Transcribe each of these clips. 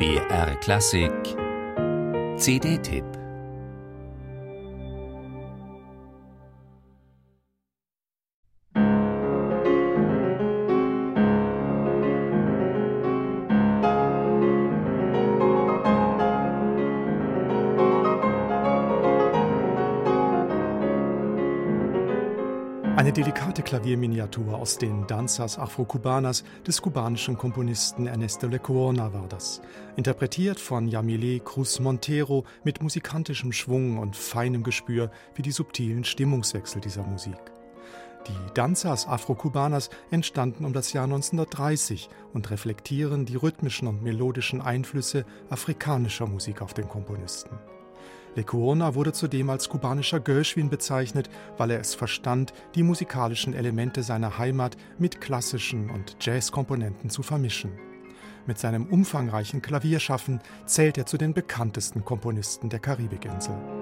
BR Klassik. CD-Tipp Eine delikate Klavierminiatur aus den Danzas Afro-Cubanas des kubanischen Komponisten Ernesto Lecuona war das. Interpretiert von Yamile Cruz Montero mit musikantischem Schwung und feinem Gespür für die subtilen Stimmungswechsel dieser Musik. Die Danzas Afro-Cubanas entstanden um das Jahr 1930 und reflektieren die rhythmischen und melodischen Einflüsse afrikanischer Musik auf den Komponisten. Lecuona wurde zudem als kubanischer Gershwin bezeichnet, weil er es verstand, die musikalischen Elemente seiner Heimat mit klassischen und Jazzkomponenten zu vermischen. Mit seinem umfangreichen Klavierschaffen zählt er zu den bekanntesten Komponisten der Karibikinsel.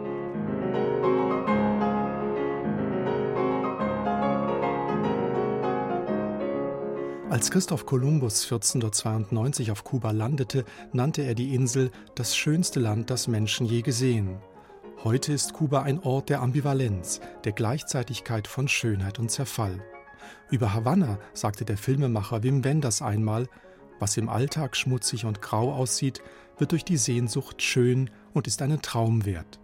Als Christoph Kolumbus 1492 auf Kuba landete, nannte er die Insel das schönste Land, das Menschen je gesehen. Heute ist Kuba ein Ort der Ambivalenz, der Gleichzeitigkeit von Schönheit und Zerfall. Über Havanna sagte der Filmemacher Wim Wenders einmal, was im Alltag schmutzig und grau aussieht, wird durch die Sehnsucht schön und ist einen Traum wert.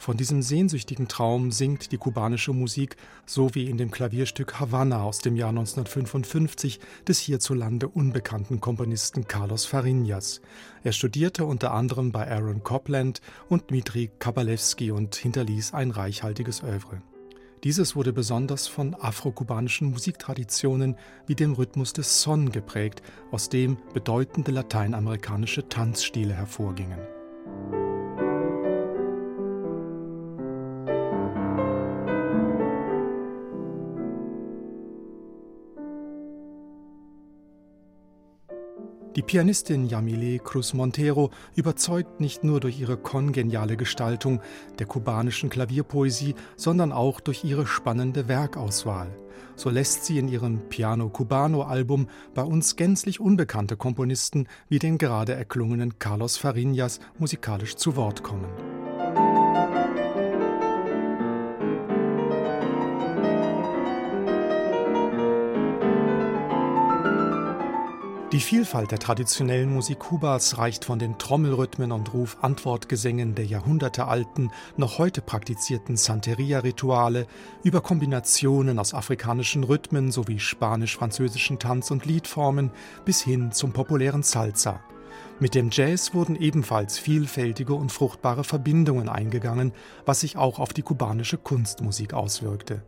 Von diesem sehnsüchtigen Traum singt die kubanische Musik, so wie in dem Klavierstück Havanna aus dem Jahr 1955 des hierzulande unbekannten Komponisten Carlos Fariñas. Er studierte unter anderem bei Aaron Copland und Dmitri Kabalewski und hinterließ ein reichhaltiges Övre. Dieses wurde besonders von afrokubanischen Musiktraditionen wie dem Rhythmus des Son geprägt, aus dem bedeutende lateinamerikanische Tanzstile hervorgingen. Die Pianistin Yamile Cruz Montero überzeugt nicht nur durch ihre kongeniale Gestaltung der kubanischen Klavierpoesie, sondern auch durch ihre spannende Werkauswahl. So lässt sie in ihrem Piano Cubano Album bei uns gänzlich unbekannte Komponisten wie den gerade erklungenen Carlos Fariñas musikalisch zu Wort kommen. Die Vielfalt der traditionellen Musik Kubas reicht von den Trommelrhythmen und Ruf-Antwort-Gesängen der jahrhundertealten, noch heute praktizierten Santeria-Rituale über Kombinationen aus afrikanischen Rhythmen sowie spanisch-französischen Tanz- und Liedformen bis hin zum populären Salsa. Mit dem Jazz wurden ebenfalls vielfältige und fruchtbare Verbindungen eingegangen, was sich auch auf die kubanische Kunstmusik auswirkte.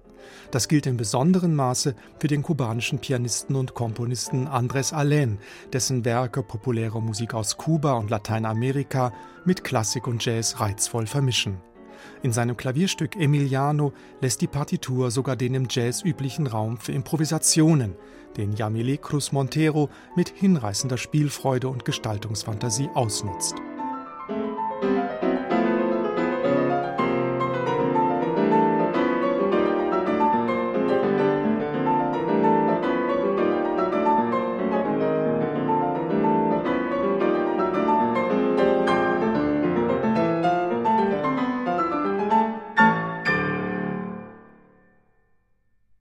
Das gilt in besonderem Maße für den kubanischen Pianisten und Komponisten Andrés Alén, dessen Werke populäre Musik aus Kuba und Lateinamerika mit Klassik und Jazz reizvoll vermischen. In seinem Klavierstück Emiliano lässt die Partitur sogar den im Jazz üblichen Raum für Improvisationen, den Yamile Cruz Montero mit hinreißender Spielfreude und Gestaltungsfantasie ausnutzt.